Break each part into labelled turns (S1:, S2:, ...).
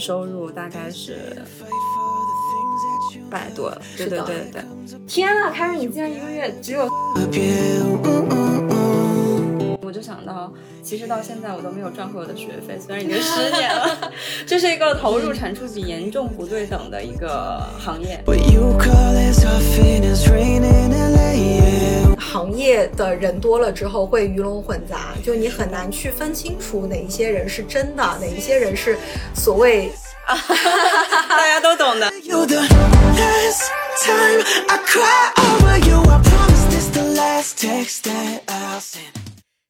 S1: 收入大概是百多，对对对对。天呐，凯瑞，你竟然一个月只有。我就想到，其实到现在我都没有赚回我的学费，虽然已经十年了。这是一个投入产出比严重不对等的一个行业。
S2: 行业的人多了之后会鱼龙混杂，就你很难去分清楚哪一些人是真的，哪一些人是所谓，
S1: 大家都懂的。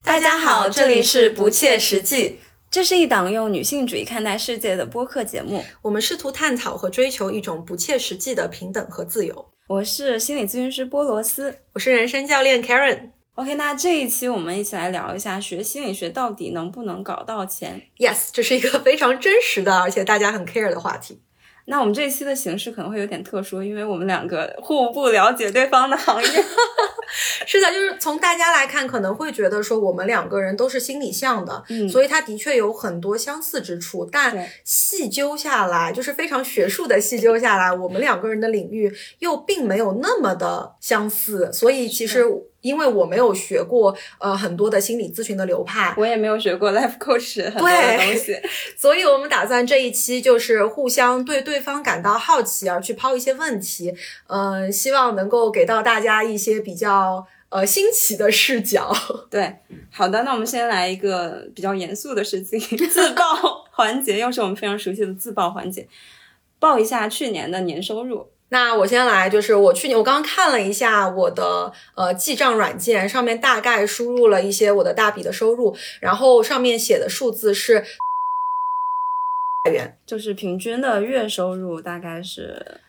S1: 大家好，这里是不切实际，这是一档用女性主义看待世界的播客节目。
S2: 我们试图探讨和追求一种不切实际的平等和自由。
S1: 我是心理咨询师波罗斯，
S2: 我是人生教练 Karen。
S1: OK，那这一期我们一起来聊一下学心理学到底能不能搞到钱
S2: ？Yes，这是一个非常真实的，而且大家很 care 的话题。
S1: 那我们这一期的形式可能会有点特殊，因为我们两个互不了解对方的行业。
S2: 是的，就是从大家来看，可能会觉得说我们两个人都是心理向的，
S1: 嗯，
S2: 所以他的确有很多相似之处。但细究下来，就是非常学术的细究下来，我们两个人的领域又并没有那么的相似。所以其实。因为我没有学过呃很多的心理咨询的流派，
S1: 我也没有学过 life coach 很多的东西，
S2: 所以我们打算这一期就是互相对对方感到好奇而去抛一些问题，嗯，希望能够给到大家一些比较呃新奇的视角。
S1: 对，好的，那我们先来一个比较严肃的事情，自曝环节，又是我们非常熟悉的自曝环节，报一下去年的年收入。
S2: 那我先来，就是我去年我刚刚看了一下我的呃记账软件，上面大概输入了一些我的大笔的收入，然后上面写的数字是元，
S1: 就是平均的月收入大概是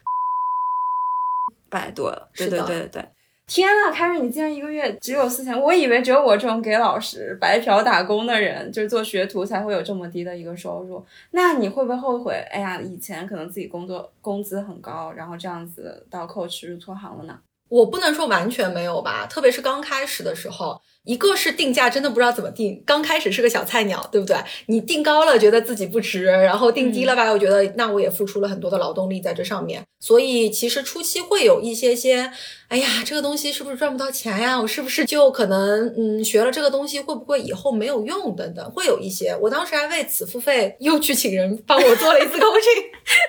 S1: 百多，对对对对。天呐，凯瑞，你竟然一个月只有四千！我以为只有我这种给老师白嫖打工的人，就是做学徒才会有这么低的一个收入。那你会不会后悔？哎呀，以前可能自己工作工资很高，然后这样子到 coach 入错行了呢？
S2: 我不能说完全没有吧，特别是刚开始的时候。一个是定价真的不知道怎么定，刚开始是个小菜鸟，对不对？你定高了觉得自己不值，然后定低了吧，我觉得那我也付出了很多的劳动力在这上面，所以其实初期会有一些些，哎呀，这个东西是不是赚不到钱呀？我是不是就可能嗯学了这个东西会不会以后没有用等等，会有一些。我当时还为此付费又去请人帮我做了一次 coaching，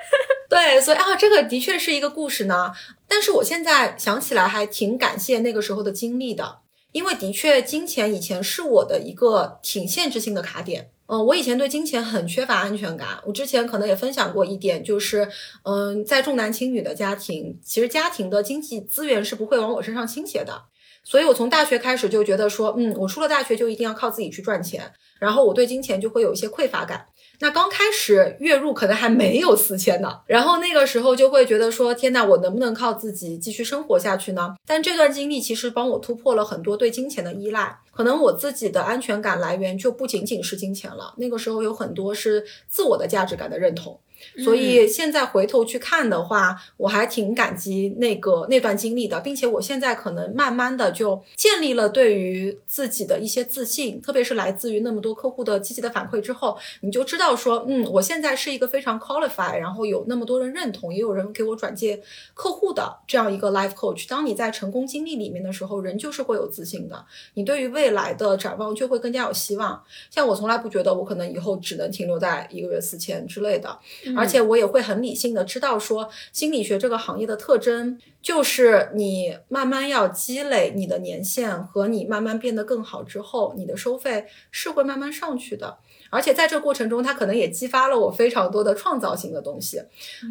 S2: 对，所以啊，这个的确是一个故事呢。但是我现在想起来还挺感谢那个时候的经历的。因为的确，金钱以前是我的一个挺限制性的卡点。嗯，我以前对金钱很缺乏安全感。我之前可能也分享过一点，就是，嗯，在重男轻女的家庭，其实家庭的经济资源是不会往我身上倾斜的。所以我从大学开始就觉得说，嗯，我出了大学就一定要靠自己去赚钱，然后我对金钱就会有一些匮乏感。那刚开始月入可能还没有四千呢，然后那个时候就会觉得说，天呐，我能不能靠自己继续生活下去呢？但这段经历其实帮我突破了很多对金钱的依赖，可能我自己的安全感来源就不仅仅是金钱了，那个时候有很多是自我的价值感的认同。所以现在回头去看的话，我还挺感激那个那段经历的，并且我现在可能慢慢的就建立了对于自己的一些自信，特别是来自于那么多客户的积极的反馈之后，你就知道说，嗯，我现在是一个非常 qualified，然后有那么多人认同，也有人给我转介客户的这样一个 life coach。当你在成功经历里面的时候，人就是会有自信的，你对于未来的展望就会更加有希望。像我从来不觉得我可能以后只能停留在一个月四千之类的。而且我也会很理性的知道说，心理学这个行业的特征就是你慢慢要积累你的年限和你慢慢变得更好之后，你的收费是会慢慢上去的。而且在这个过程中，它可能也激发了我非常多的创造性的东西。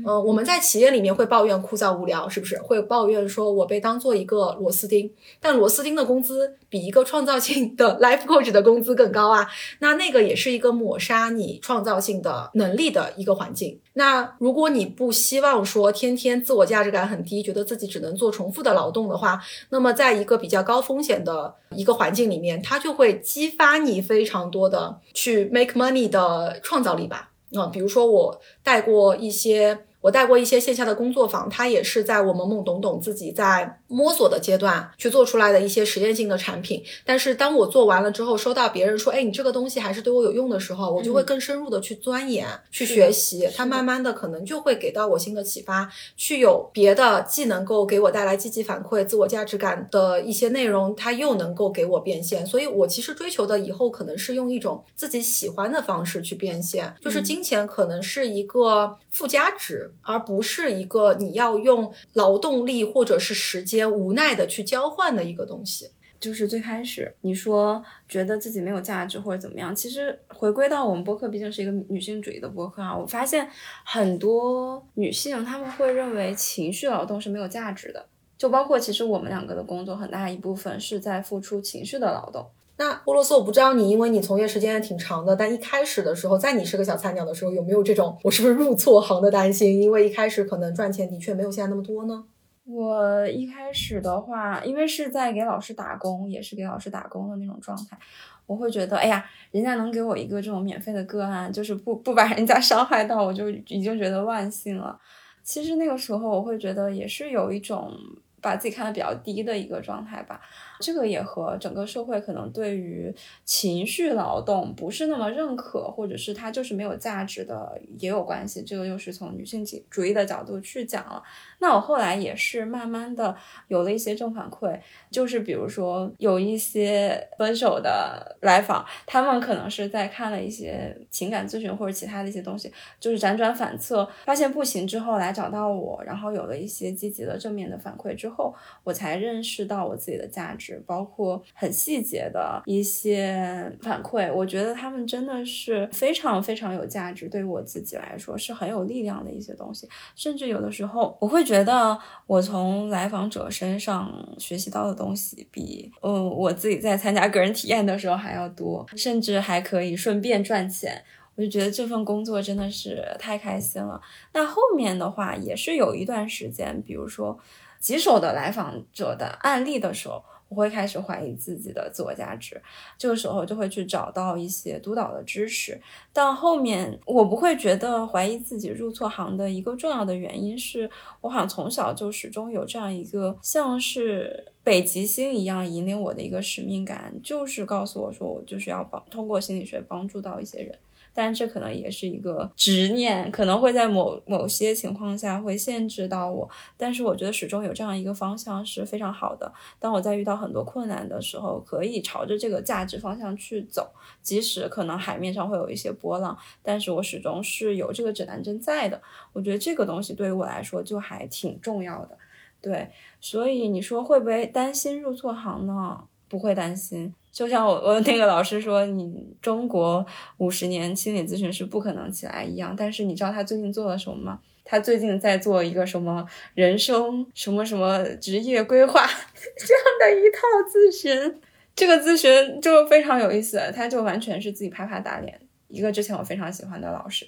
S2: 嗯，我们在企业里面会抱怨枯燥无聊，是不是？会抱怨说我被当做一个螺丝钉，但螺丝钉的工资比一个创造性的 life coach 的工资更高啊。那那个也是一个抹杀你创造性的能力的一个环境。那如果你不希望说天天自我价值感很低，觉得自己只能做重复的劳动的话，那么在一个比较高风险的一个环境里面，它就会激发你非常多的去 make money 的创造力吧。啊，比如说我带过一些，我带过一些线下的工作坊，它也是在我懵懵懂懂自己在摸索的阶段去做出来的一些实验性的产品。但是当我做完了之后，收到别人说，哎，你这个东西还是对我有用的时候，我就会更深入的去钻研、去学习。它慢慢的可能就会给到我新的启发，去有别的既能够给我带来积极反馈、自我价值感的一些内容，它又能够给我变现。所以我其实追求的以后可能是用一种自己喜欢的方式去变现，就是金钱可能是一个附加值，而不是一个你要用劳动力或者是时间无奈的去交换的一个东西。
S1: 就是最开始你说觉得自己没有价值或者怎么样，其实回归到我们播客毕竟是一个女性主义的播客啊，我发现很多女性她们会认为情绪劳动是没有价值的，就包括其实我们两个的工作很大一部分是在付出情绪的劳动。
S2: 那波罗斯，我不知道你，因为你从业时间也挺长的，但一开始的时候，在你是个小菜鸟的时候，有没有这种我是不是入错行的担心？因为一开始可能赚钱的确没有现在那么多呢。
S1: 我一开始的话，因为是在给老师打工，也是给老师打工的那种状态，我会觉得，哎呀，人家能给我一个这种免费的个案，就是不不把人家 伤害到，我就已经觉得万幸了。其实那个时候，我会觉得也是有一种把自己看得比较低的一个状态吧。这个也和整个社会可能对于情绪劳动不是那么认可，或者是它就是没有价值的也有关系。这个又是从女性主义的角度去讲了。那我后来也是慢慢的有了一些正反馈，就是比如说有一些分手的来访，他们可能是在看了一些情感咨询或者其他的一些东西，就是辗转反侧，发现不行之后来找到我，然后有了一些积极的正面的反馈之后，我才认识到我自己的价值。包括很细节的一些反馈，我觉得他们真的是非常非常有价值，对于我自己来说是很有力量的一些东西。甚至有的时候，我会觉得我从来访者身上学习到的东西，比嗯我自己在参加个人体验的时候还要多，甚至还可以顺便赚钱。我就觉得这份工作真的是太开心了。那后面的话也是有一段时间，比如说棘手的来访者的案例的时候。我会开始怀疑自己的自我价值，这个时候就会去找到一些督导的支持。但后面我不会觉得怀疑自己入错行的一个重要的原因是，我好像从小就始终有这样一个像是北极星一样引领我的一个使命感，就是告诉我说，我就是要帮通过心理学帮助到一些人。但这可能也是一个执念，可能会在某某些情况下会限制到我。但是我觉得始终有这样一个方向是非常好的。当我在遇到很多困难的时候，可以朝着这个价值方向去走，即使可能海面上会有一些波浪，但是我始终是有这个指南针在的。我觉得这个东西对于我来说就还挺重要的。对，所以你说会不会担心入错行呢？不会担心。就像我我那个老师说，你中国五十年心理咨询是不可能起来一样。但是你知道他最近做了什么吗？他最近在做一个什么人生什么什么职业规划 这样的一套咨询。这个咨询就非常有意思，他就完全是自己啪啪打脸一个之前我非常喜欢的老师。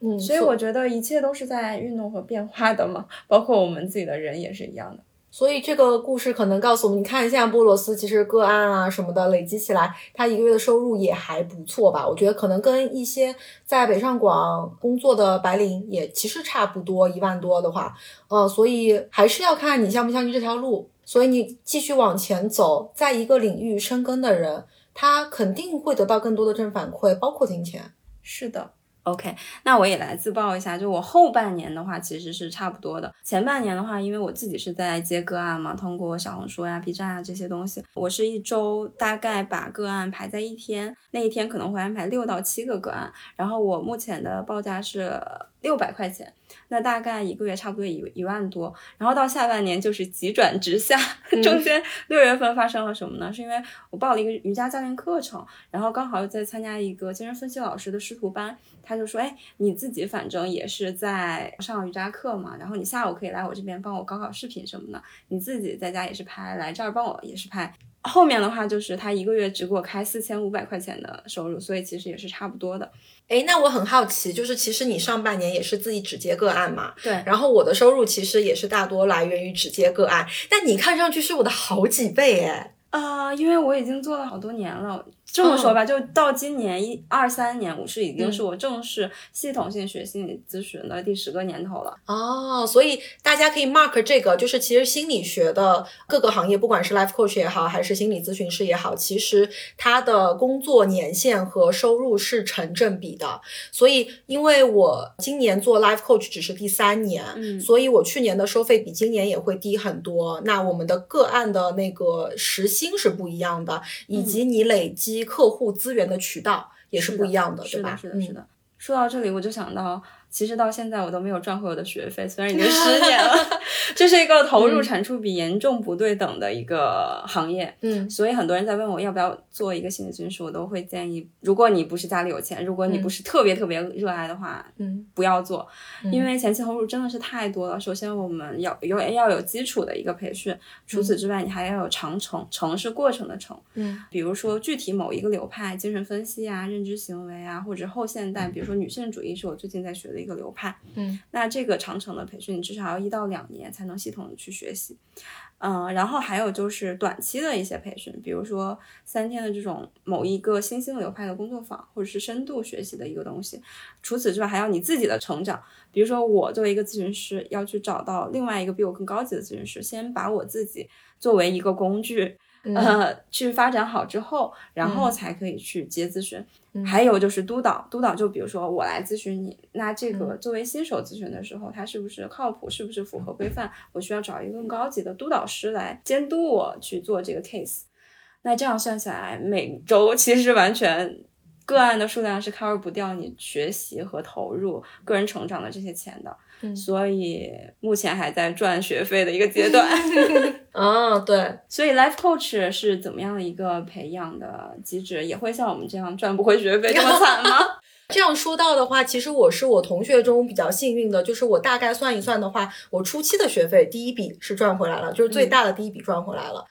S2: 嗯，
S1: 所以我觉得一切都是在运动和变化的嘛，包括我们自己的人也是一样的。
S2: 所以这个故事可能告诉我们，你看现在波罗斯其实个案啊什么的累积起来，他一个月的收入也还不错吧？我觉得可能跟一些在北上广工作的白领也其实差不多，一万多的话，呃，所以还是要看你相不相信这条路。所以你继续往前走，在一个领域深耕的人，他肯定会得到更多的正反馈，包括金钱。
S1: 是的。OK，那我也来自曝一下，就我后半年的话其实是差不多的。前半年的话，因为我自己是在接个案嘛，通过小红书呀、B 站啊这些东西，我是一周大概把个案排在一天，那一天可能会安排六到七个个案，然后我目前的报价是六百块钱。那大概一个月差不多一一万多，然后到下半年就是急转直下。中间六月份发生了什么呢？是因为我报了一个瑜伽教练课程，然后刚好又在参加一个精神分析老师的师徒班，他就说：“哎，你自己反正也是在上瑜伽课嘛，然后你下午可以来我这边帮我搞搞视频什么的，你自己在家也是拍，来这儿帮我也是拍。”后面的话就是他一个月只给我开四千五百块钱的收入，所以其实也是差不多的。
S2: 哎，那我很好奇，就是其实你上半年也是自己只接个案嘛？
S1: 对。
S2: 然后我的收入其实也是大多来源于只接个案，但你看上去是我的好几倍哎。
S1: 啊，因为我已经做了好多年了，这么说吧，就到今年一二三年，我是已经是我正式系统性学心理咨询的第十个年头了。
S2: 哦，所以大家可以 mark 这个，就是其实心理学的各个行业，不管是 life coach 也好，还是心理咨询师也好，其实他的工作年限和收入是成正比的。所以，因为我今年做 life coach 只是第三年，
S1: 嗯
S2: 所以我去年的收费比今年也会低很多。那我们的个案的那个时薪是不一样的，以及你累积客户资源的渠道也是不一样的，对吧？
S1: 是的，是的。说到这里，我就想到，其实到现在我都没有赚回我的学费，虽然已经十年 了，这是一个投入产出比严重不对等的一个行业。
S2: 嗯。
S1: 所以很多人在问我要不要做一个心理咨询师，我都会建议，如果你不是家里有钱，如果你不是特别特别热爱的话，
S2: 嗯。
S1: 不要做，
S2: 嗯。
S1: 因为前期投入真的是太多了。首先我们要有要有基础的一个培训，除此之外，你还要有长程，程是过程的程。
S2: 嗯。
S1: 比如说具体某一个流派，精神分析啊、认知行为啊，或者后现代，比如说女性主义是我最近在学的一个流派。
S2: 嗯，
S1: 那这个长程的培训，你至少要一到两年才能系统的去学习。嗯，然后还有就是短期的一些培训，比如说三天的这种某一个新兴流派的工作坊，或者是深度学习的一个东西。除此之外，还要你自己的成长。比如说，我作为一个咨询师，要去找到另外一个比我更高级的咨询师，先把我自己作为一个工具，
S2: 嗯
S1: 呃，去发展好之后，然后才可以去接咨询。还有就是督导，督导就比如说我来咨询你，那这个作为新手咨询的时候，他是不是靠谱，是不是符合规范？我需要找一个更高级的督导师来监督我去做这个 case。那这样算下来，每周其实完全个案的数量是 cover 不掉你学习和投入个人成长的这些钱的。
S2: 嗯
S1: 所以目前还在赚学费的一个阶段。
S2: 啊，对，
S1: 所以 life coach 是怎么样的一个培养的机制？也会像我们这样赚不回学费这么惨吗？
S2: 这样说到的话，其实我是我同学中比较幸运的，就是我大概算一算的话，我初期的学费第一笔是赚回来了，就是最大的第一笔赚回来了。嗯，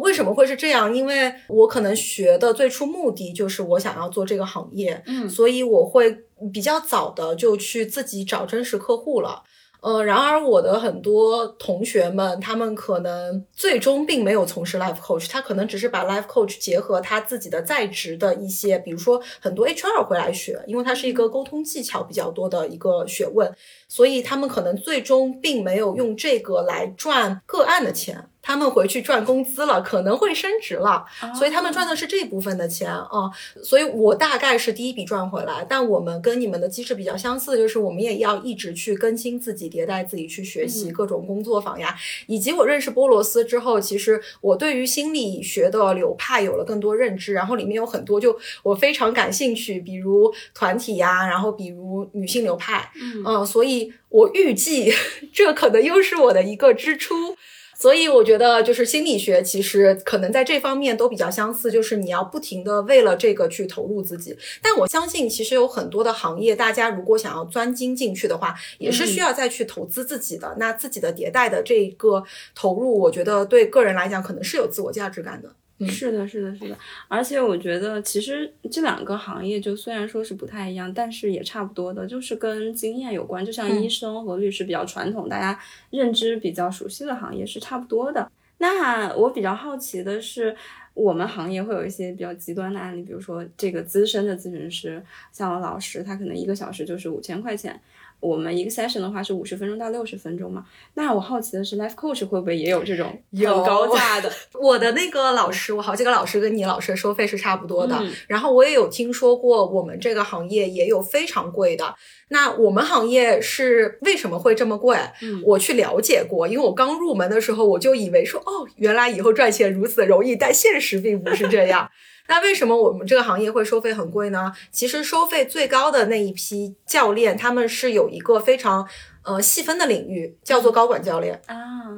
S2: 为什么会是这样？因为我可能学的最初目的就是我想要做这个行业，
S1: 嗯
S2: 所以我会比较早的就去自己找真实客户了。呃，然而我的很多同学们，他们可能最终并没有从事 life coach，他可能只是把 life coach 结合他自己的在职的一些，比如说很多 HR 会来学，因为它是一个沟通技巧比较多的一个学问，所以他们可能最终并没有用这个来赚个案的钱。他们回去赚工资了，可能会升职了，所以他们赚的是这部分的钱啊、所以我大概是第一笔赚回来，但我们跟你们的机制比较相似，就是我们也要一直去更新自己、迭代自己，去学习各种工作坊呀。以及我认识波罗斯之后，其实我对于心理学的流派有了更多认知，然后里面有很多就我非常感兴趣，比如团体呀，然后比如女性流派，嗯、所以我预计 这可能又是我的一个支出。所以我觉得，就是心理学其实可能在这方面都比较相似，就是你要不停的为了这个去投入自己。但我相信，其实有很多的行业，大家如果想要钻精进去的话，也是需要再去投资自己的。那自己的迭代的这个投入，我觉得对个人来讲，可能是有自我价值感的。
S1: 是的，是的，是的。而且我觉得，其实这两个行业就虽然说是不太一样，但是也差不多的，就是跟经验有关。就像医生和律师比较传统，大家认知比较熟悉的行业是差不多的。那我比较好奇的是，我们行业会有一些比较极端的案例，比如说这个资深的咨询师，像我老师，他可能一个小时就是五千块钱。我们一个 session 的话是五十分钟到六十分钟嘛？那我好奇的是，life coach 会不会也有这种很
S2: 有
S1: 高 价的？
S2: 我的那个老师，我好几个老师跟你老师的收费是差不多的。
S1: 嗯
S2: 然后我也有听说过，我们这个行业也有非常贵的。那我们行业是为什么会这么贵？
S1: 嗯
S2: 我去了解过，因为我刚入门的时候，我就以为说，哦，原来以后赚钱如此容易，但现实并不是这样。那为什么我们这个行业会收费很贵呢？其实收费最高的那一批教练，他们是有一个非常呃细分的领域，叫做高管教练。
S1: 啊，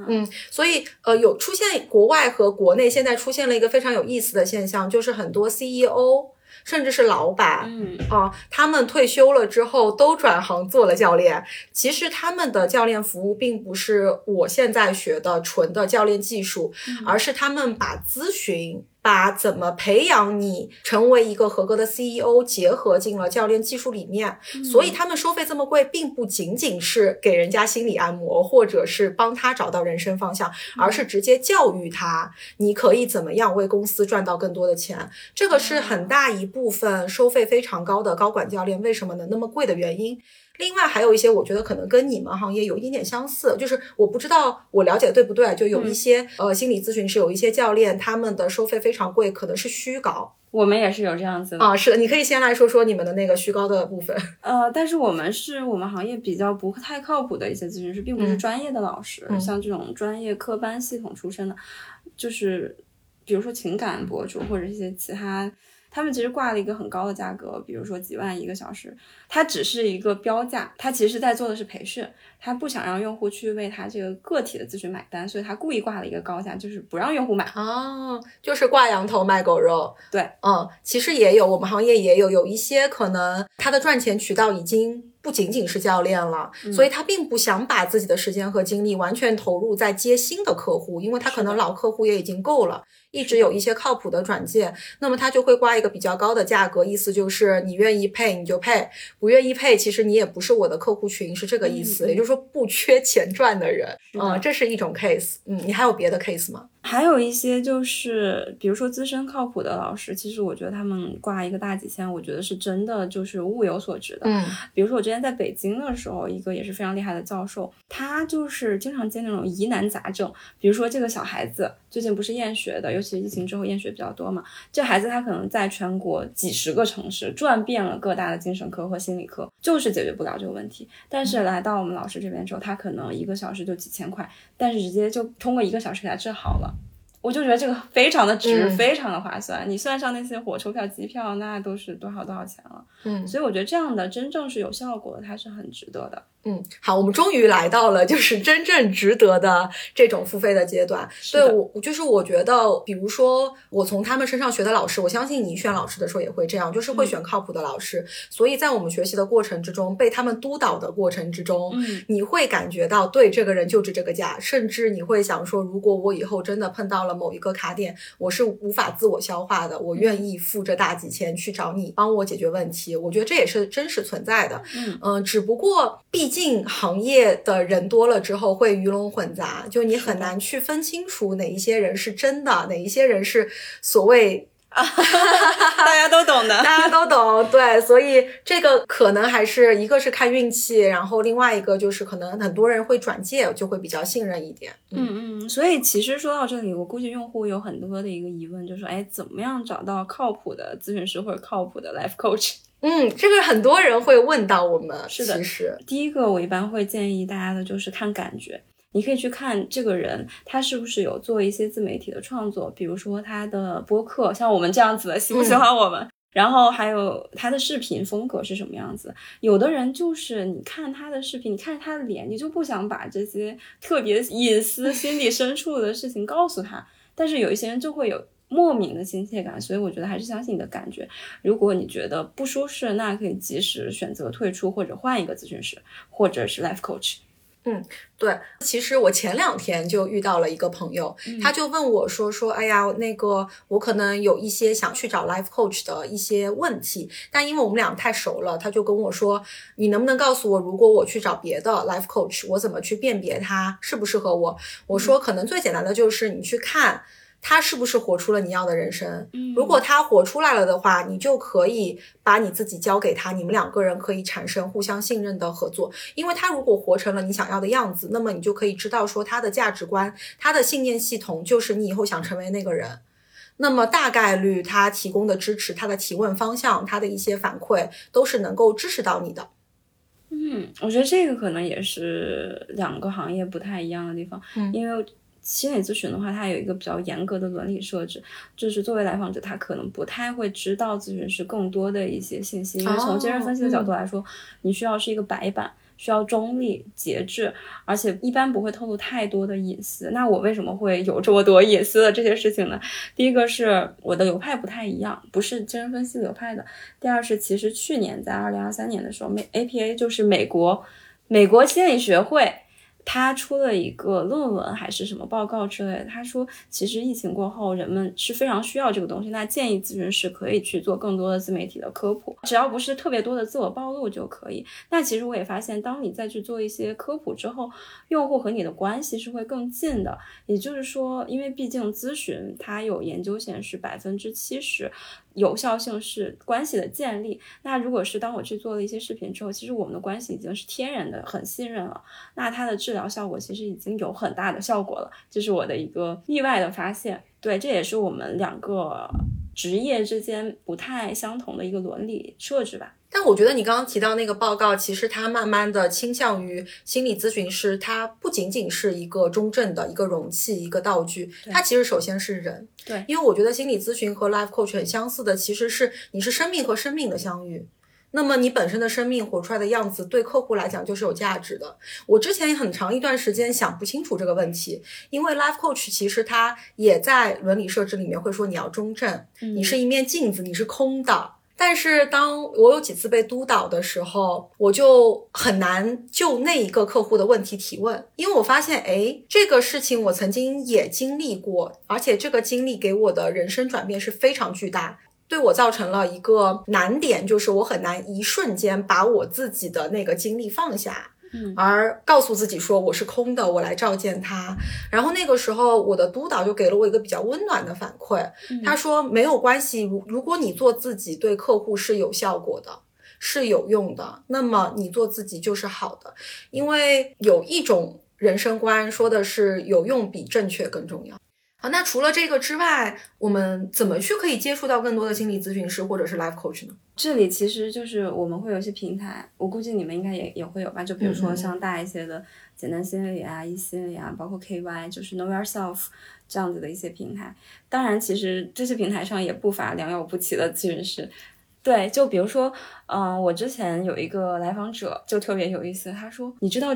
S2: 嗯，所以呃，有出现国外和国内现在出现了一个非常有意思的现象，就是很多 CEO 甚至是老板，
S1: 嗯
S2: 啊，他们退休了之后都转行做了教练。其实他们的教练服务并不是我现在学的纯的教练技术，而是他们把咨询。把怎么培养你成为一个合格的 CEO 结合进了教练技术里面，所以他们收费这么贵，并不仅仅是给人家心理按摩，或者是帮他找到人生方向，而是直接教育他，你可以怎么样为公司赚到更多的钱。这个是很大一部分收费非常高的高管教练为什么能那么贵的原因。另外还有一些，我觉得可能跟你们行业有一点点相似，就是我不知道我了解对不对，就有一些呃心理咨询师，有一些教练，他们的收费非常贵，可能是虚高。
S1: 我们也是有这样子的
S2: 啊，是的，你可以先来说说你们的那个虚高的部分。
S1: 呃，但是我们是我们行业比较不太靠谱的一些咨询师，并不是专业的老师，像这种专业科班系统出身的，就是比如说情感博主或者一些其他。他们其实挂了一个很高的价格，比如说几万一个小时，它只是一个标价，它其实在做的是培训，他不想让用户去为他这个个体的咨询买单，所以他故意挂了一个高价，就是不让用户买
S2: 哦，就是挂羊头卖狗肉。
S1: 对，
S2: 嗯，其实也有，我们行业也有，有一些可能他的赚钱渠道已经不仅仅是教练了，所以他并不想把自己的时间和精力完全投入在接新的客户，因为他可能老客户也已经够了。一直有一些靠谱的转介，那么他就会挂一个比较高的价格，意思就是你愿意配你就配，不愿意配其实你也不是我的客户群，是这个意思。也就是说不缺钱赚的人，嗯，这是一种 case。嗯，你还有别的 case 吗？
S1: 还有一些就是，比如说资深靠谱的老师，其实我觉得他们挂一个大几千，我觉得是真的就是物有所值的。
S2: 嗯，
S1: 比如说我之前在北京的时候，一个也是非常厉害的教授，他就是经常接那种疑难杂症，比如说这个小孩子最近不是厌学的，尤其疫情之后厌学比较多嘛，这孩子他可能在全国几十个城市转遍了各大的精神科和心理科，就是解决不了这个问题。但是来到我们老师这边之后，他可能一个小时就几千块，但是直接就通过一个小时给他治好了。我就觉得这个非常的值，非常的划算。你算上那些火车票、机票，那都是多少多少钱了。
S2: 嗯，
S1: 所以我觉得这样的真正是有效果的，它是很值得的。
S2: 嗯，好，我们终于来到了就是真正值得的这种付费的阶段。对我，就是我觉得，比如说我从他们身上学的老师，我相信你选老师的时候也会这样，就是会选靠谱的老师。所以在我们学习的过程之中，被他们督导的过程之中，
S1: 嗯，
S2: 你会感觉到对这个人就值这个价，甚至你会想说，如果我以后真的碰到了某一个卡点，我是无法自我消化的，我愿意付这大几千去找你帮我解决问题。我觉得这也是真实存在的。
S1: 嗯
S2: 嗯，只不过毕竟。进行业的人多了之后，会鱼龙混杂，就你很难去分清楚哪一些人是真的，哪一些人是所谓
S1: 大家都懂的，
S2: 大家都懂。对，所以这个可能还是一个是看运气，然后另外一个就是可能很多人会转介，就会比较信任一点。
S1: 嗯嗯，所以其实说到这里，我估计用户有很多的一个疑问，就是说，哎，怎么样找到靠谱的咨询师或者靠谱的 life coach？
S2: 嗯，这个很多人会问到我们。
S1: 是的，
S2: 其实
S1: 第一个我一般会建议大家的就是看感觉，你可以去看这个人他是不是有做一些自媒体的创作，比如说他的播客，像我们这样子的，喜不喜欢我们？然后还有他的视频风格是什么样子？有的人就是你看他的视频，你看他的脸，你就不想把这些特别隐私、心底深处的事情告诉他，但是有一些人就会有。莫名的亲切感，所以我觉得还是相信你的感觉。如果你觉得不舒适，那可以及时选择退出或者换一个咨询师，或者是 life coach。
S2: 嗯，对。其实我前两天就遇到了一个朋友，他就问我说：“说哎呀，那个我可能有一些想去找 life coach 的一些问题，但因为我们俩太熟了，他就跟我说，你能不能告诉我，如果我去找别的 life coach，我怎么去辨别他适不适合我？”我说：“可能最简单的就是你去看。”他是不是活出了你要的人生？如果他活出来了的话，你就可以把你自己交给他，你们两个人可以产生互相信任的合作。因为他如果活成了你想要的样子，那么你就可以知道说他的价值观、他的信念系统就是你以后想成为那个人。那么大概率他提供的支持、他的提问方向、他的一些反馈都是能够支持到你的。
S1: 嗯，我觉得这个可能也是两个行业不太一样的地方，因为。心理咨询的话，它有一个比较严格的伦理设置，就是作为来访者，他可能不太会知道咨询师更多的一些信息，因为从精神分析的角度来说，你需要是一个白板，需要中立、节制，而且一般不会透露太多的隐私。那我为什么会有这么多隐私的这些事情呢？第一个是我的流派不太一样，不是精神分析流派的；第二是其实去年在二零二三年的时候，美 APA 就是美国美国心理学会。他出了一个论文还是什么报告之类的，他说其实疫情过后人们是非常需要这个东西，那建议咨询师可以去做更多的自媒体的科普，只要不是特别多的自我暴露就可以。那其实我也发现，当你再去做一些科普之后，用户和你的关系是会更近的。也就是说，因为毕竟咨询它有研究显示百分之七十。有效性是关系的建立。那如果是当我去做了一些视频之后，其实我们的关系已经是天然的很信任了。那它的治疗效果其实已经有很大的效果了，这是我的一个意外的发现。对，这也是我们两个职业之间不太相同的一个伦理设置吧。
S2: 但我觉得你刚刚提到那个报告，其实它慢慢的倾向于心理咨询师，它不仅仅是一个中正的一个容器、一个道具，它其实首先是人。
S1: 对，
S2: 因为我觉得心理咨询和 life coach 很相似的，其实是你是生命和生命的相遇。那么你本身的生命活出来的样子，对客户来讲就是有价值的。我之前很长一段时间想不清楚这个问题，因为 life coach 其实它也在伦理设置里面会说你要中正，你是一面镜子，你是空的。但是当我有几次被督导的时候，我就很难就那一个客户的问题提问，因为我发现，哎，这个事情我曾经也经历过，而且这个经历给我的人生转变是非常巨大，对我造成了一个难点，就是我很难一瞬间把我自己的那个经历放下。而告诉自己说我是空的，我来召见他。然后那个时候，我的督导就给了我一个比较温暖的反馈。他说没有关系，如如果你做自己，对客户是有效果的，是有用的，那么你做自己就是好的。因为有一种人生观说的是有用比正确更重要。好，那除了这个之外，我们怎么去可以接触到更多的心理咨询师或者是 life coach 呢？
S1: 这里其实就是我们会有一些平台，我估计你们应该也也会有吧。就比如说像大一些的简单心理啊、一心理啊，包括 KY，就是 Know Yourself 这样子的一些平台。当然，其实这些平台上也不乏良莠不齐的咨询师。对，就比如说，嗯，我之前有一个来访者就特别有意思，他说：“你知道？”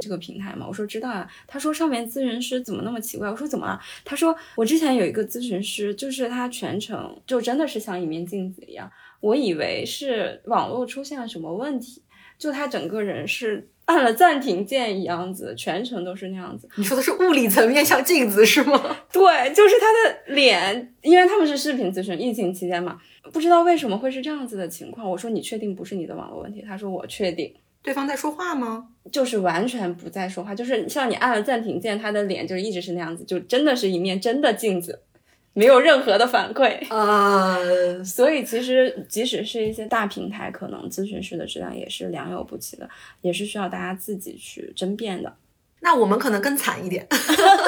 S1: 这个平台嘛？我说知道啊。他说上面咨询师怎么那么奇怪？我说怎么了？他说我之前有一个咨询师，就是他全程就真的是像一面镜子一样。我以为是网络出现了什么问题，就他整个人是按了暂停键一样子，全程都是那样子。
S2: 你说的是物理层面像镜子是吗？
S1: 对，就是他的脸，因为他们是视频咨询，疫情期间嘛，不知道为什么会是这样子的情况。我说你确定不是你的网络问题？他说我确定。
S2: 对方在说话吗？
S1: 就是完全不在说话，就是像你按了暂停键，他的脸就一直是那样子，就真的是一面真的镜子，没有任何的反馈
S2: 啊。
S1: 所以其实即使是一些大平台，可能咨询师的质量也是良莠不齐的，也是需要大家自己去争辩的。
S2: 那我们可能更惨一点，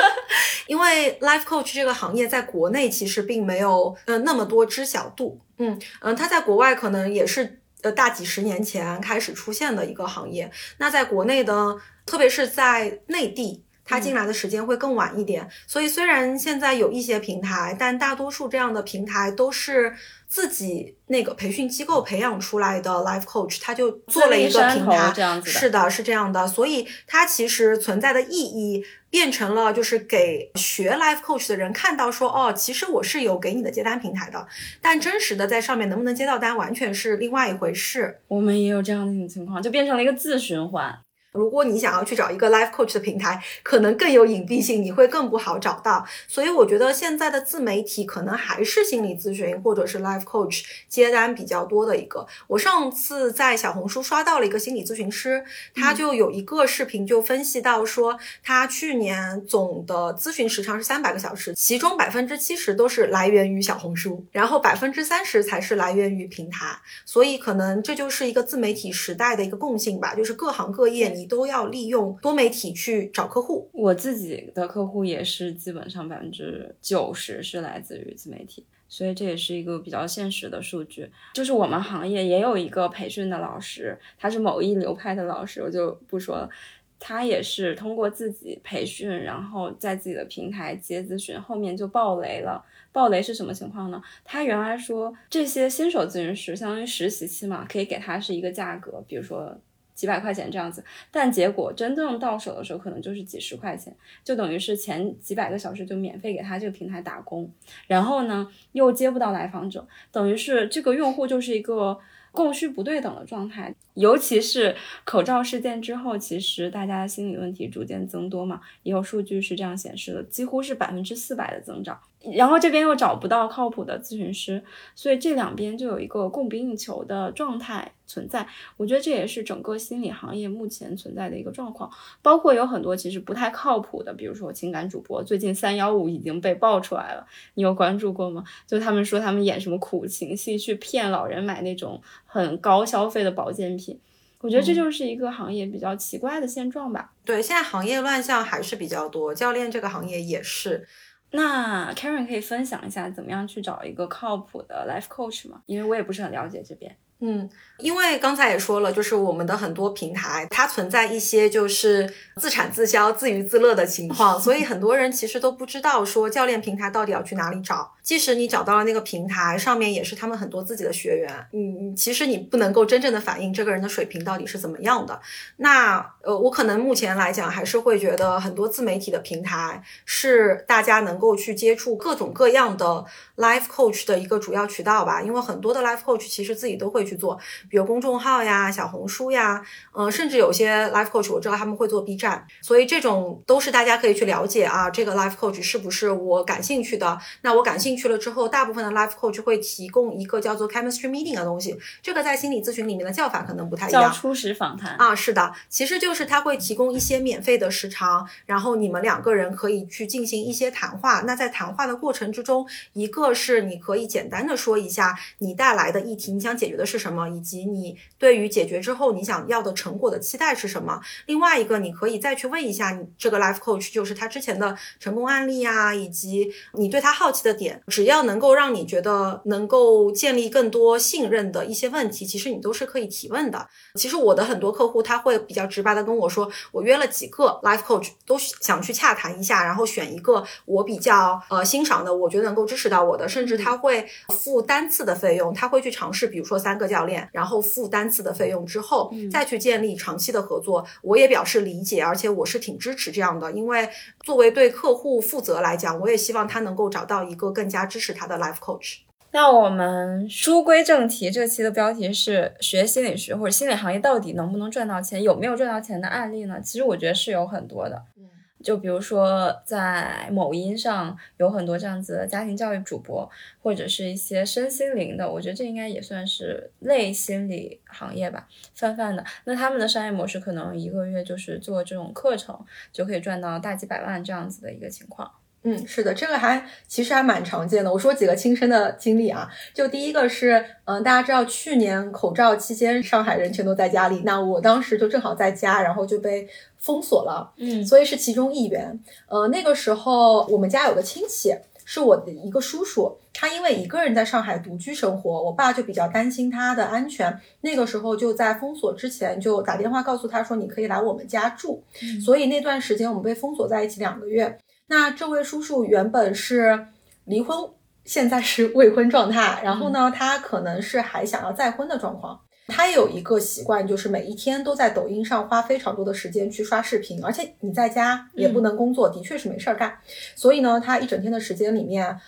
S2: 因为 life coach 这个行业在国内其实并没有呃那么多知晓度。嗯嗯，他在国外可能也是。呃，大几十年前开始出现的一个行业，那在国内的，特别是在内地，它进来的时间会更晚一点。所以虽然现在有一些平台，但大多数这样的平台都是自己那个培训机构培养出来的 life coach，他就做了一个平台，这样子是的，是这样的。所以它其实存在的意义。变成了就是给学 life coach 的人看到说哦，其实我是有给你的接单平台的，但真实的在上面能不能接到单，完全是另外一回事。
S1: 我们也有这样的一种情况，就变成了一个自循环。
S2: 如果你想要去找一个 life coach 的平台，可能更有隐蔽性，你会更不好找到。所以我觉得现在的自媒体可能还是心理咨询或者是 life coach 接单比较多的一个。我上次在小红书刷到了一个心理咨询师，他就有一个视频就分析到说，他去年总的咨询时长是三百个小时，其中百分之七十都是来源于小红书，然后百分之三十才是来源于平台。所以可能这就是一个自媒体时代的一个共性吧，就是各行各业你。都要利用多媒体去找客户。
S1: 我自己的客户也是基本上百分之九十是来自于自媒体，所以这也是一个比较现实的数据。就是我们行业也有一个培训的老师，他是某一流派的老师，我就不说了。他也是通过自己培训，然后在自己的平台接咨询，后面就爆雷了。爆雷是什么情况呢？他原来说这些新手咨询师相当于实习期嘛，可以给他是一个价格，比如说。几百块钱这样子，但结果真正到手的时候，可能就是几十块钱，就等于是前几百个小时就免费给他这个平台打工，然后呢又接不到来访者，等于是这个用户就是一个供需不对等的状态。尤其是口罩事件之后，其实大家的心理问题逐渐增多嘛，也有数据是这样显示的，几乎是百分之四百的增长。然后这边又找不到靠谱的咨询师，所以这两边就有一个供不应求的状态存在。我觉得这也是整个心理行业目前存在的一个状况。包括有很多其实不太靠谱的，比如说情感主播，最近三幺五已经被爆出来了，你有关注过吗？就他们说他们演什么苦情戏，去骗老人买那种很高消费的保健品。我觉得这就是一个行业比较奇怪的现状吧。
S2: 对，现在行业乱象还是比较多，教练这个行业也是。
S1: 那 Karen 可以分享一下怎么样去找一个靠谱的 life coach 吗？因为我也不是很了解这边。
S2: 嗯，因为刚才也说了，就是我们的很多平台，它存在一些就是自产自销、自娱自乐的情况，所以很多人其实都不知道说教练平台到底要去哪里找。即使你找到了那个平台，上面也是他们很多自己的学员，嗯，其实你不能够真正的反映这个人的水平到底是怎么样的。那呃，我可能目前来讲还是会觉得很多自媒体的平台是大家能够去接触各种各样的 life coach 的一个主要渠道吧，因为很多的 life coach 其实自己都会去做，比如公众号呀、小红书呀，嗯，甚至有些 life coach 我知道他们会做 B 站，所以这种都是大家可以去了解啊，这个 life coach 是不是我感兴趣的？那我感兴趣。了之后，大部分的 life coach 会提供一个叫做 chemistry meeting 的东西，这个在心理咨询里面的叫法可能不太一样。
S1: 叫初始访谈
S2: 啊，是的，其实就是他会提供一些免费的时长，然后你们两个人可以去进行一些谈话。那在谈话的过程之中，一个是你可以简单的说一下你带来的议题，你想解决的是什么，以及你对于解决之后你想要的成果的期待是什么。另外一个，你可以再去问一下你这个 life coach，就是他之前的成功案例啊，以及你对他好奇的点。只要能够让你觉得能够建立更多信任的一些问题，其实你都是可以提问的。其实我的很多客户他会比较直白的跟我说，我约了几个 life coach，都想去洽谈一下，然后选一个我比较呃欣赏的，我觉得能够支持到我的，甚至他会付单次的费用，他会去尝试，比如说三个教练，然后付单次的费用之后，再去建立长期的合作。我也表示理解，而且我是挺支持这样的，因为作为对客户负责来讲，我也希望他能够找到一个更加支持。他的 life coach。
S1: 那我们书归正题，这期的标题是学心理学或者心理行业到底能不能赚到钱？有没有赚到钱的案例呢？其实我觉得是有很多的。嗯，就比如说在某音上有很多这样子的家庭教育主播，或者是一些身心灵的，我觉得这应该也算是类心理行业吧，泛泛的。那他们的商业模式可能一个月就是做这种课程，就可以赚到大几百万这样子的一个情况。
S2: 嗯，是的，这个还其实还蛮常见的。我说几个亲身的经历啊，就第一个是，嗯，大家知道去年口罩期间，上海人全都在家里，那我当时就正好在家，然后就被封锁了，嗯，所以是其中一员。呃，那个时候我们家有个亲戚，是我的一个叔叔，他因为一个人在上海独居生活，我爸就比较担心他的安全，那个时候就在封锁之前就打电话告诉他说，你可以来我们家住。所以那段时间我们被封锁在一起两个月。那这位叔叔原本是离婚，现在是未婚状态。然后呢，他可能是还想要再婚的状况。他有一个习惯，就是每一天都在抖音上花非常多的时间去刷视频。而且你在家也不能工作，的确是没事儿干。所以呢，他一整天的时间里面，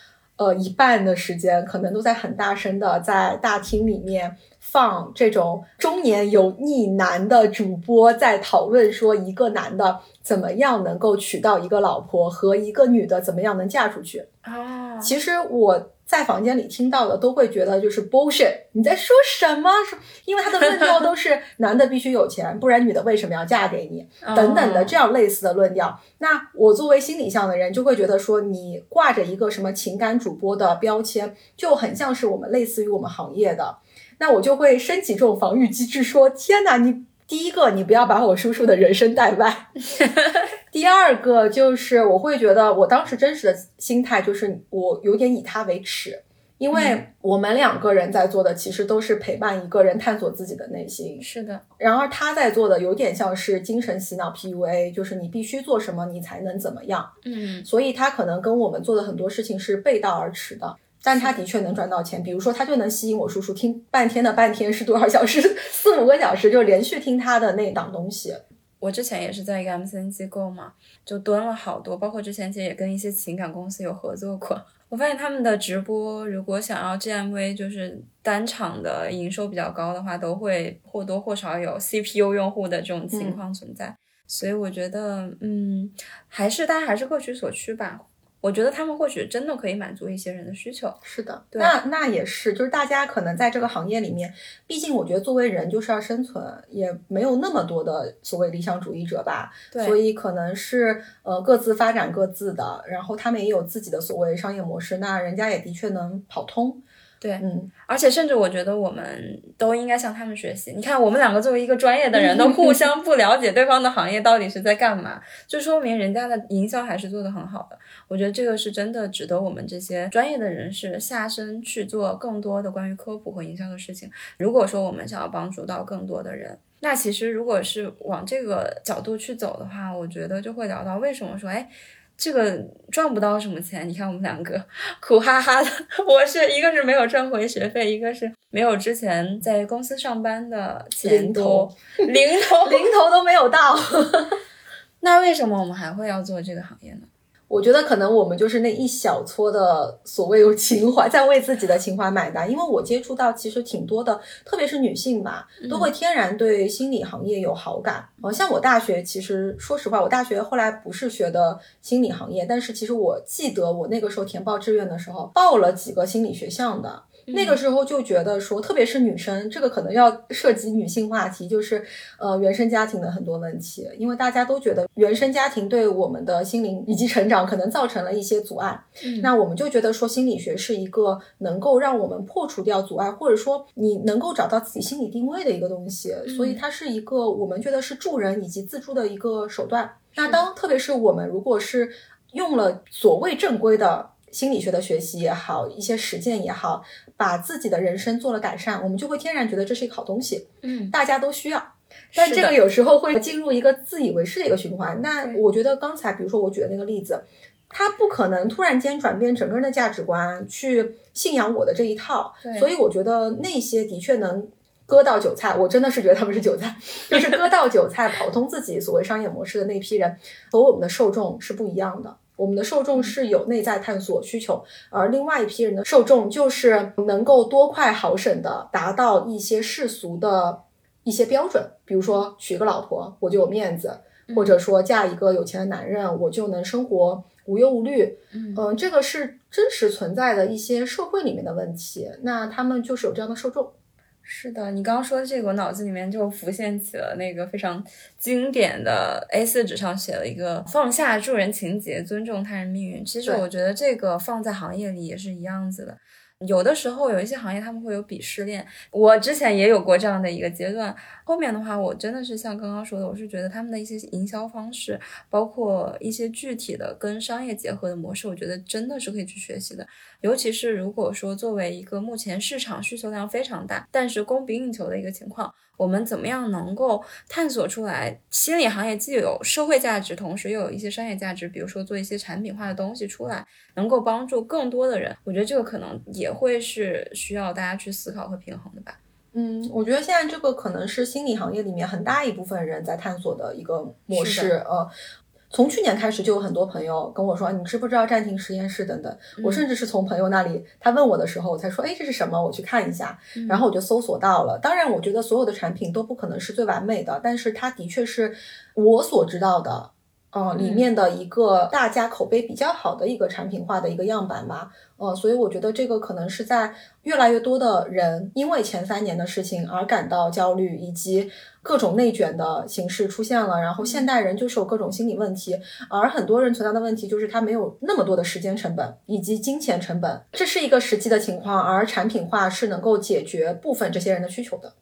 S2: 呃，一半的时间可能都在很大声的在大厅里面。放这种中年油腻男的主播在讨论说，一个男的怎么样能够娶到一个老婆，和一个女的怎么样能嫁出去啊？其实我在房间里听到的都会觉得就是 bullshit，你在说什么？因为他的论调都是 男的必须有钱，不然女的为什么要嫁给你？等等的这样类似的论调。那我作为心理向的人，就会觉得说，你挂着一个什么情感主播的标签，就很像是我们类似于我们行业的。那我就会升起这种防御机制，说：天哪，你第一个，你不要把我叔叔的人生带歪；第二个就是我会觉得，我当时真实的心态就是我有点以他为耻，因为我们两个人在做的其实都是陪伴一个人探索自己的内心。
S1: 是的，
S2: 然而他在做的有点像是精神洗脑 PUA，就是你必须做什么，你才能怎么样。嗯，所以他可能跟我们做的很多事情是背道而驰的。但他的确能赚到钱，比如说他就能吸引我叔叔听半天的半天是多少小时，四五个小时就连续听他的那档东西。
S1: 我之前也是在一个 MCN 机构嘛，就蹲了好多，包括之前其实也跟一些情感公司有合作过。我发现他们的直播，如果想要 GMV 就是单场的营收比较高的话，都会或多或少有 CPU 用户的这种情况存在。所以我觉得，嗯，还是大家还是各取所需吧。我觉得他们或许真的可以满足一些人的需求。
S2: 是的，那那也是，就是大家可能在这个行业里面，毕竟我觉得作为人就是要生存，也没有那么多的所谓理想主义者吧。
S1: 对，
S2: 所以可能是呃各自发展各自的，然后他们也有自己的所谓商业模式，那人家也的确能跑通。
S1: 对，
S2: 嗯，
S1: 而且甚至我觉得我们都应该向他们学习。你看，我们两个作为一个专业的人，都互 相不了解对方的行业到底是在干嘛，就说明人家的营销还是做得很好的。我觉得这个是真的值得我们这些专业的人士下身去做更多的关于科普和营销的事情。如果说我们想要帮助到更多的人，那其实如果是往这个角度去走的话，我觉得就会聊到为什么说，哎。这个赚不到什么钱，你看我们两个 苦哈哈的。我是一个是没有赚回学费，一个是没有之前在公司上班的钱多，零头
S2: 零头都没有到。
S1: 那为什么我们还会要做这个行业呢？
S2: 我觉得可能我们就是那一小撮的所谓有情怀，在为自己的情怀买单。因为我接触到其实挺多的，特别是女性吧，都会天然对心理行业有好感。呃，像我大学，其实说实话，我大学后来不是学的心理行业，但是其实我记得我那个时候填报志愿的时候，报了几个心理学项的。那个时候就觉得说，特别是女生，这个可能要涉及女性话题，就是呃原生家庭的很多问题，因为大家都觉得原生家庭对我们的心灵以及成长可能造成了一些阻碍。那我们就觉得说，心理学是一个能够让我们破除掉阻碍，或者说你能够找到自己心理定位的一个东西，所以它是一个我们觉得是助人以及自助的一个手段。那当特别是我们如果是用了所谓正规的。心理学的学习也好，一些实践也好，把自己的人生做了改善，我们就会天然觉得这是一个好东西。
S1: 嗯，
S2: 大家都需要，但这个有时候会进入一个自以为是的一个循环。那我觉得刚才比如说我举的那个例子，他不可能突然间转变整个人的价值观，去信仰我的这一套。所以我觉得那些的确能割到韭菜，我真的是觉得他们是韭菜，就是割到韭菜，跑通自己所谓商业模式的那批人，和我们的受众是不一样的。我们的受众是有内在探索需求，而另外一批人的受众就是能够多快好省的达到一些世俗的一些标准，比如说娶个老婆我就有面子，或者说嫁一个有钱的男人我就能生活无忧无虑。嗯，这个是真实存在的一些社会里面的问题，那他们就是有这样的受众。
S1: 是的，你刚刚说的这个，我脑子里面就浮现起了那个非常经典的 A4 纸上写了一个放下助人情节，尊重他人命运。其实我觉得这个放在行业里也是一样子的。有的时候有一些行业他们会有鄙视链，我之前也有过这样的一个阶段。后面的话，我真的是像刚刚说的，我是觉得他们的一些营销方式，包括一些具体的跟商业结合的模式，我觉得真的是可以去学习的。尤其是如果说作为一个目前市场需求量非常大，但是供不应求的一个情况，我们怎么样能够探索出来心理行业既有社会价值，同时又有一些商业价值？比如说做一些产品化的东西出来，能够帮助更多的人。我觉得这个可能也会是需要大家去思考和平衡的吧。
S2: 嗯，我觉得现在这个可能是心理行业里面很大一部分人在探索的一个模式，呃。从去年开始，就有很多朋友跟我说：“你知不知道暂停实验室等等？”我甚至是从朋友那里，他问我的时候，我才说：“哎，这是什么？我去看一下。”然后我就搜索到了。当然，我觉得所有的产品都不可能是最完美的，但是它的确是我所知道的。嗯，里面的一个大家口碑比较好的一个产品化的一个样板吧。呃，所以我觉得这个可能是在越来越多的人因为前三年的事情而感到焦虑，以及各种内卷的形式出现了。然后现代人就是有各种心理问题，而很多人存在的问题就是他没有那么多的时间成本以及金钱成本，这是一个实际的情况。而产品化是能够解决部分这些人的需求的。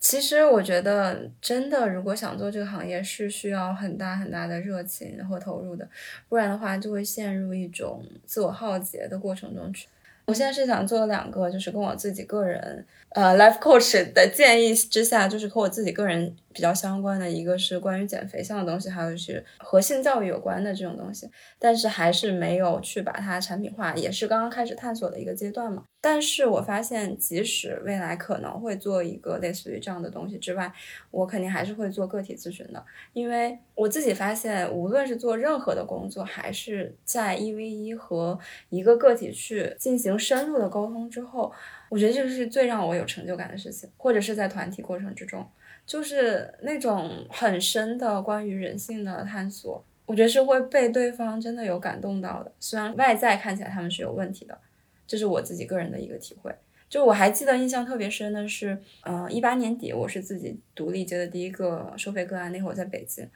S1: 其实我觉得，真的，如果想做这个行业，是需要很大很大的热情和投入的，不然的话，就会陷入一种自我耗竭的过程中去。我现在是想做两个，就是跟我自己个人，呃，life coach 的建议之下，就是和我自己个人比较相关的，一个是关于减肥项的东西，还有是和性教育有关的这种东西，但是还是没有去把它产品化，也是刚刚开始探索的一个阶段嘛。但是我发现，即使未来可能会做一个类似于这样的东西之外，我肯定还是会做个体咨询的，因为我自己发现，无论是做任何的工作，还是在一 v 一和一个个体去进行深入的沟通之后，我觉得这是最让我有成就感的事情，或者是在团体过程之中。就是那种很深的关于人性的探索，我觉得是会被对方真的有感动到的。虽然外在看起来他们是有问题的，这是我自己个人的一个体会。就我还记得印象特别深的是，嗯，一八年底我是自己独立接的第一个收费个案，那会儿在北京。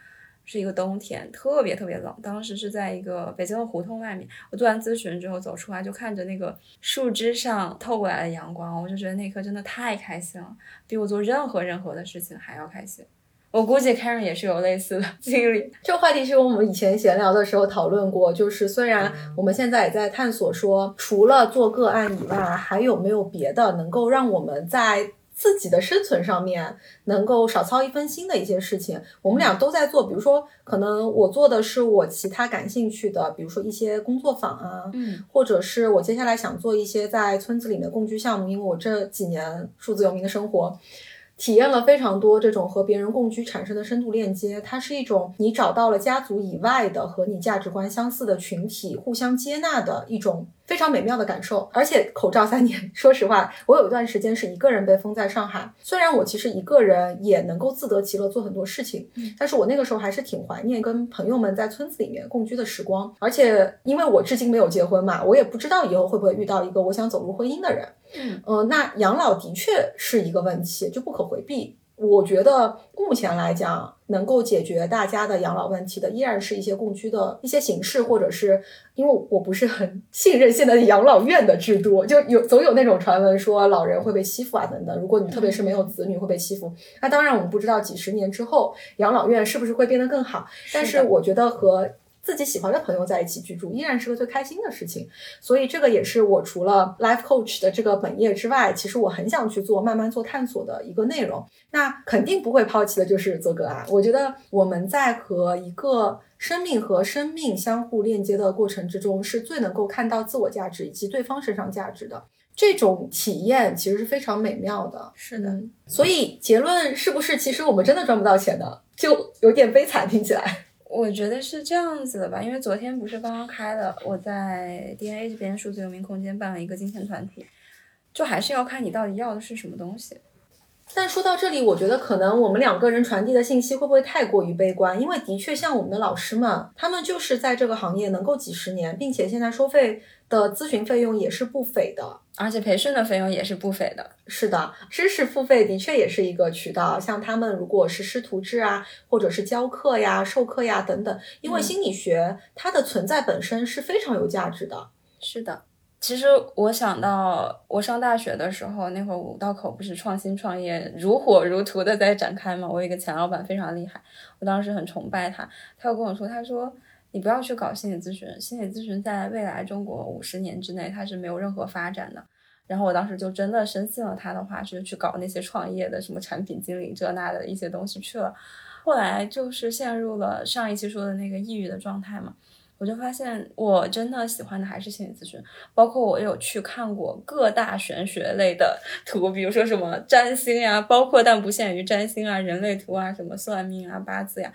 S1: 是一个冬天，特别特别冷。当时是在一个北京的胡同外面，我做完咨询之后走出来，就看着那个树枝上透过来的阳光，我就觉得那一刻真的太开心了，比我做任何任何的事情还要开心。我估计 Karen 也是有类似的 经历。
S2: 这个话题是我们以前闲聊的时候讨论过，就是虽然我们现在也在探索说，除了做个案以外，还有没有别的能够让我们在。自己的生存上面能够少操一分心的一些事情，我们俩都在做。比如说，可能我做的是我其他感兴趣的，比如说一些工作坊啊，
S1: 嗯，
S2: 或者是我接下来想做一些在村子里面共居项目，因为我这几年数字游民的生活。体验了非常多这种和别人共居产生的深度链接，它是一种你找到了家族以外的和你价值观相似的群体，互相接纳的一种非常美妙的感受。而且口罩三年，说实话，我有一段时间是一个人被封在上海。虽然我其实一个人也能够自得其乐做很多事情，但是我那个时候还是挺怀念跟朋友们在村子里面共居的时光。而且因为我至今没有结婚嘛，我也不知道以后会不会遇到一个我想走入婚姻的人。
S1: 嗯，
S2: 呃，那养老的确是一个问题，就不可回避。我觉得目前来讲，能够解决大家的养老问题的，依然是一些共居的一些形式，或者是因为我不是很 信任现在的养老院的制度，就有总有那种传闻说老人会被欺负啊等等。如果你特别是没有子女会被欺负，那当然我们不知道几十年之后养老院是不是会变得更好。但是我觉得和自己喜欢的朋友在一起居住，依然是个最开心的事情。所以这个也是我除了 life coach 的这个本业之外，其实我很想去做、慢慢做探索的一个内容。那肯定不会抛弃的就是泽格啊。我觉得我们在和一个生命和生命相互链接的过程之中，是最能够看到自我价值以及对方身上价值的这种体验，其实是非常美妙的。
S1: 是的，
S2: 所以结论是不是，其实我们真的赚不到钱的？就有点悲惨，听起来。
S1: 我觉得是这样子的吧，因为昨天不是刚刚开了，我在 DNA 这边数字游民空间办了一个金钱团体，就还是要看你到底要的是什么东西。
S2: 但说到这里，我觉得可能我们两个人传递的信息会不会太过于悲观？因为的确像我们的老师们，他们就是在这个行业能够几十年，并且现在收费的咨询费用也是不菲的。
S1: 而且培训的费用也是不菲的。
S2: 是的，知识付费的确也是一个渠道。像他们如果是师徒制啊，或者是教课呀、授课呀等等，因为心理学它的存在本身是非常有价值的。
S1: 是的，其实我想到我上大学的时候，那会儿五道口不是创新创业如火如荼的在展开嘛？我有一个前老板非常厉害，我当时很崇拜他。他又跟我说，他说。你不要去搞心理咨询，心理咨询在未来中国五十年之内它是没有任何发展的。然后我当时就真的深信了他的话，是去搞那些创业的什么产品经理这那的一些东西去了。后来就是陷入了上一期说的那个抑郁的状态嘛，我就发现我真的喜欢的还是心理咨询，包括我有去看过各大玄学类的图，比如说什么占星呀，包括但不限于占星啊、人类图啊、什么算命啊、八字呀。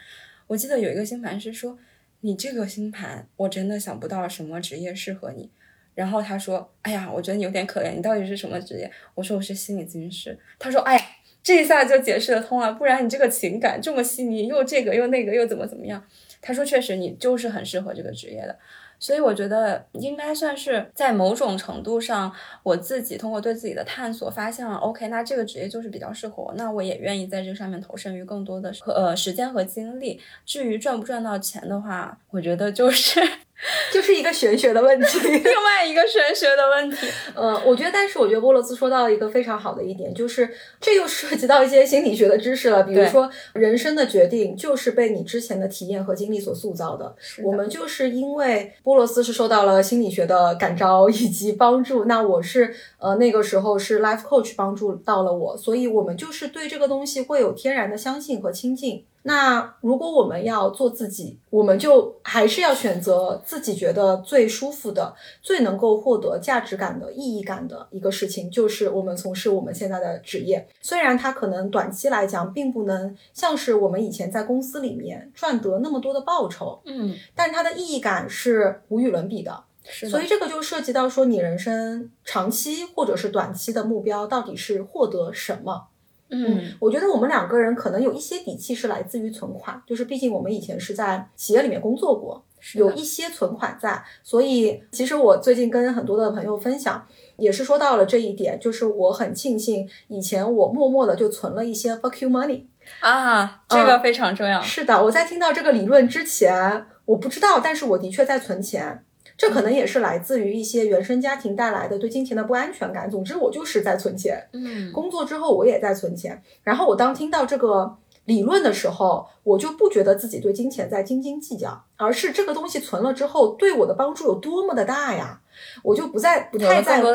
S1: 我记得有一个星盘是说。你这个星盘，我真的想不到什么职业适合你。然后他说：“哎呀，我觉得你有点可怜，你到底是什么职业？”我说：“我是心理咨询师。”他说：“哎呀，这一下就解释得通了，不然你这个情感这么细腻，又这个又那个又怎么怎么样？”他说：“确实，你就是很适合这个职业的。”所以我觉得应该算是在某种程度上，我自己通过对自己的探索发现了，OK，那这个职业就是比较适合我，那我也愿意在这个上面投身于更多的呃时间和精力。至于赚不赚到钱的话，我觉得就是
S2: 就是一个玄学的问题，
S1: 另外一个玄学的问题。
S2: 呃，我觉得，但是我觉得波罗斯说到了一个非常好的一点，就是这又涉及到一些心理学的知识了。比如说，人生的决定就是被你之前的体验和经历所塑造的。我们就是因为波罗斯是受到了心理学的感召以及帮助，那我是呃那个时候是 life coach 帮助到了我，所以我们就是对这个东西会有天然的相信和亲近。那如果我们要做自己，我们就还是要选择自己觉得最舒服的、最能够获得价值感的意义感的一个事情，就是我们从事我们现在的职业。虽然它可能短期来讲并不能像是我们以前在公司里面赚得那么多的报酬，
S1: 嗯，
S2: 但它的意义感是无与伦比的。
S1: 是
S2: 所以这个就涉及到说，你人生长期或者是短期的目标到底是获得什么？
S1: 嗯，
S2: 我觉得我们两个人可能有一些底气是来自于存款，就是毕竟我们以前是在企业里面工作过，有一些存款在。所以其实我最近跟很多的朋友分享，也是说到了这一点，就是我很庆幸以前我默默的就存了一些 fuck you money
S1: 啊，这个非常重要。
S2: 是的，我在听到这个理论之前，我不知道，但是我的确在存钱。这可能也是来自于一些原生家庭带来的对金钱的不安全感。总之，我就是在存钱。
S1: 嗯，
S2: 工作之后我也在存钱。然后我当听到这个理论的时候，我就不觉得自己对金钱在斤斤计较，而是这个东西存了之后对我的帮助有多么的大呀！我就不再不太在乎。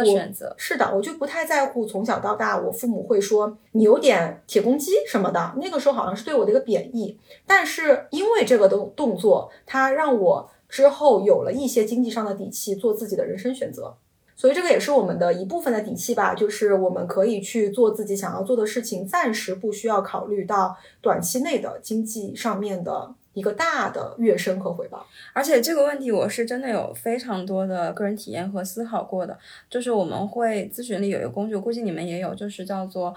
S2: 是的，我就不太在乎。从小到大，我父母会说你有点铁公鸡什么的，那个时候好像是对我的一个贬义。但是因为这个动动作，它让我。之后有了一些经济上的底气，做自己的人生选择，所以这个也是我们的一部分的底气吧，就是我们可以去做自己想要做的事情，暂时不需要考虑到短期内的经济上面的一个大的跃升和回报。
S1: 而且这个问题我是真的有非常多的个人体验和思考过的，就是我们会咨询里有一个工具，我估计你们也有，就是叫做。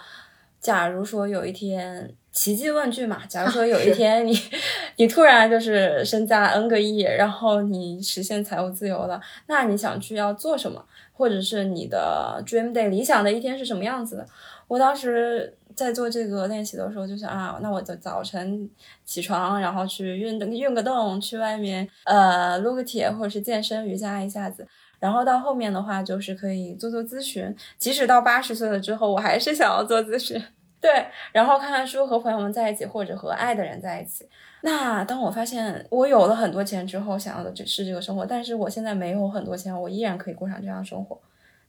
S1: 假如说有一天奇迹问句嘛，假如说有一天你 你突然就是身价 N 个亿，然后你实现财务自由了，那你想去要做什么？或者是你的 dream day 理想的一天是什么样子的？我当时在做这个练习的时候就想啊，那我就早晨起床，然后去运动运个动，去外面呃撸个铁，或者是健身瑜伽一下子。然后到后面的话，就是可以做做咨询，即使到八十岁了之后，我还是想要做咨询。对，然后看看书，和朋友们在一起，或者和爱的人在一起。那当我发现我有了很多钱之后，想要的就是这个生活，但是我现在没有很多钱，我依然可以过上这样生活，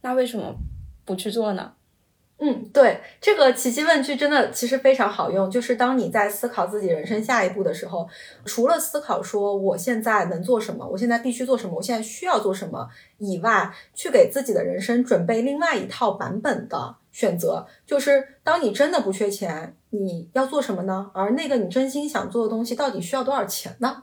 S1: 那为什么不去做呢？
S2: 嗯，对，这个奇迹问句真的其实非常好用。就是当你在思考自己人生下一步的时候，除了思考说我现在能做什么，我现在必须做什么，我现在需要做什么以外，去给自己的人生准备另外一套版本的选择。就是当你真的不缺钱，你要做什么呢？而那个你真心想做的东西，到底需要多少钱呢？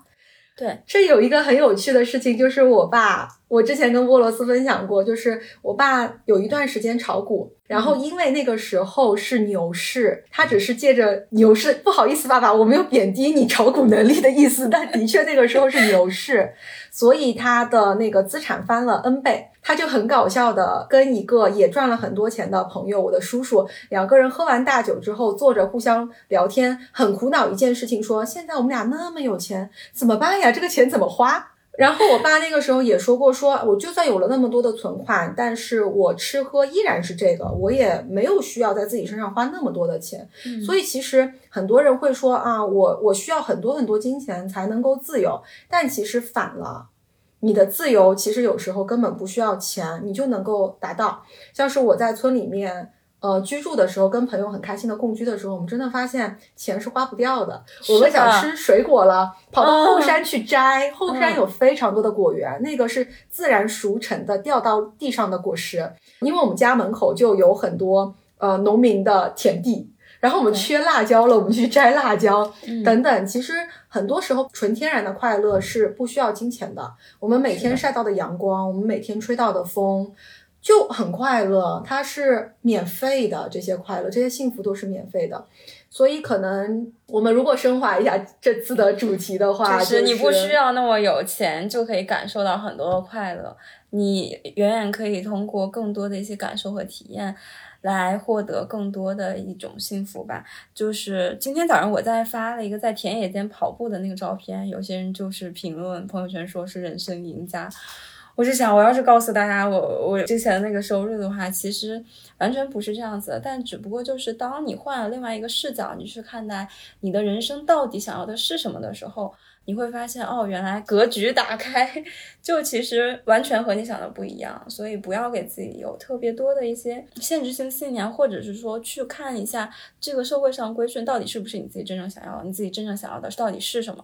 S1: 对，
S2: 这有一个很有趣的事情，就是我爸，我之前跟波罗斯分享过，就是我爸有一段时间炒股，然后因为那个时候是牛市，他只是借着牛市，不好意思，爸爸，我没有贬低你炒股能力的意思，但的确那个时候是牛市，所以他的那个资产翻了 N 倍。他就很搞笑的跟一个也赚了很多钱的朋友，我的叔叔，两个人喝完大酒之后坐着互相聊天，很苦恼一件事情，说现在我们俩那么有钱怎么办呀？这个钱怎么花？然后我爸那个时候也说过，说我就算有了那么多的存款，但是我吃喝依然是这个，我也没有需要在自己身上花那么多的钱。所以其实很多人会说啊，我我需要很多很多金钱才能够自由，但其实反了。你的自由其实有时候根本不需要钱，你就能够达到。像是我在村里面，呃，居住的时候，跟朋友很开心的共居的时候，我们真的发现钱是花不掉的。我们想吃水果了，跑到后山去摘，后山有非常多的果园，那个是自然熟成的，掉到地上的果实。因为我们家门口就有很多呃农民的田地。然后我们缺辣椒了，我们去摘辣椒等等。其实很多时候，纯天然的快乐是不需要金钱的。我们每天晒到的阳光，我们每天吹到的风，就很快乐。它是免费的，这些快乐，这些幸福都是免费的。所以，可能我们如果升华一下这次的主题的话，就是
S1: 你不需要那么有钱就可以感受到很多的快乐，你远远可以通过更多的一些感受和体验。来获得更多的一种幸福吧。就是今天早上我在发了一个在田野间跑步的那个照片，有些人就是评论朋友圈说是人生赢家。我就想，我要是告诉大家我我之前那个收入的话，其实完全不是这样子的。但只不过就是当你换了另外一个视角，你去看待你的人生到底想要的是什么的时候，你会发现哦，原来格局打开，就其实完全和你想的不一样。所以不要给自己有特别多的一些限制性信念，或者是说去看一下这个社会上规训到底是不是你自己真正想要，你自己真正想要的到底是什么。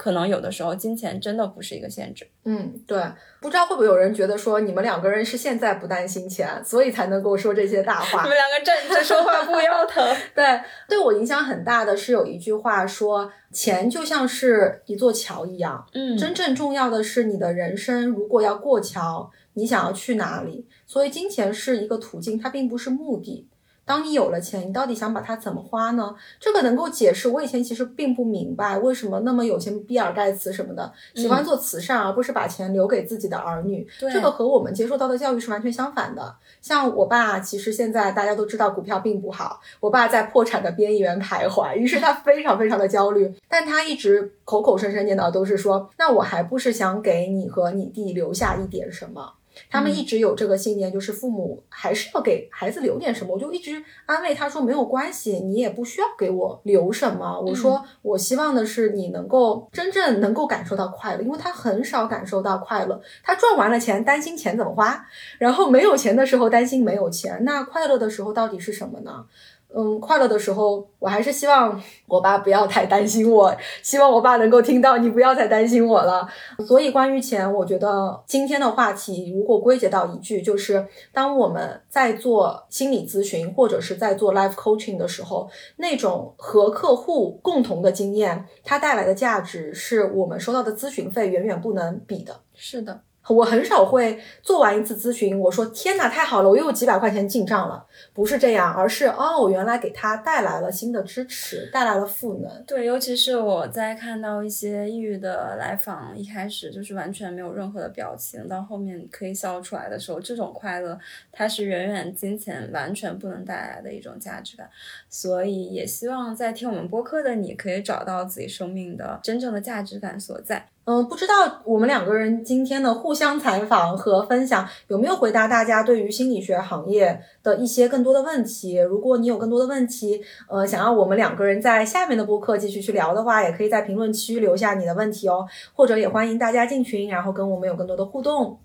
S1: 可能有的时候金钱真的不是一个限制。
S2: 嗯，对，不知道会不会有人觉得说你们两个人是现在不担心钱，所以才能够说这些大话。
S1: 你们两个站着说话不腰疼。
S2: 对，对我影响很大的是有一句话说，钱就像是一座桥一样。
S1: 嗯，
S2: 真正重要的是你的人生，如果要过桥，你想要去哪里？所以金钱是一个途径，它并不是目的。当你有了钱，你到底想把它怎么花呢？这个能够解释我以前其实并不明白为什么那么有钱，比尔盖茨什么的喜欢做慈善，而不是把钱留给自己的儿女。这个和我们接受到的教育是完全相反的。像我爸，其实现在大家都知道股票并不好，我爸在破产的边缘徘徊，于是他非常非常的焦虑，但他一直口口声声念叨都是说，那我还不是想给你和你弟留下一点什么。他们一直有这个信念，就是父母还是要给孩子留点什么。我就一直安慰他说没有关系，你也不需要给我留什么。我说我希望的是你能够真正能够感受到快乐，因为他很少感受到快乐。他赚完了钱担心钱怎么花，然后没有钱的时候担心没有钱。那快乐的时候到底是什么呢？嗯，快乐的时候，我还是希望我爸不要太担心我，希望我爸能够听到你不要再担心我了。所以关于钱，我觉得今天的话题如果归结到一句，就是当我们在做心理咨询或者是在做 life coaching 的时候，那种和客户共同的经验，它带来的价值是我们收到的咨询费远远不能比的。
S1: 是的。
S2: 我很少会做完一次咨询，我说天哪，太好了，我又有几百块钱进账了。不是这样，而是哦，我原来给他带来了新的支持，带来了赋能。
S1: 对，尤其是我在看到一些抑郁的来访，一开始就是完全没有任何的表情，到后面可以笑出来的时候，这种快乐，它是远远金钱完全不能带来的一种价值感。所以也希望在听我们播客的你，可以找到自己生命的真正的价值感所在。
S2: 嗯，不知道我们两个人今天的互相采访和分享有没有回答大家对于心理学行业的一些更多的问题。如果你有更多的问题，呃，想要我们两个人在下面的播客继续去聊的话，也可以在评论区留下你的问题哦，或者也欢迎大家进群，然后跟我们有更多的互动。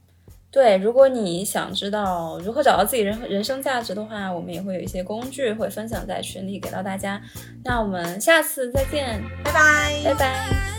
S1: 对，如果你想知道如何找到自己人人生价值的话，我们也会有一些工具会分享在群里给到大家。那我们下次再见，
S2: 拜拜，
S1: 拜拜。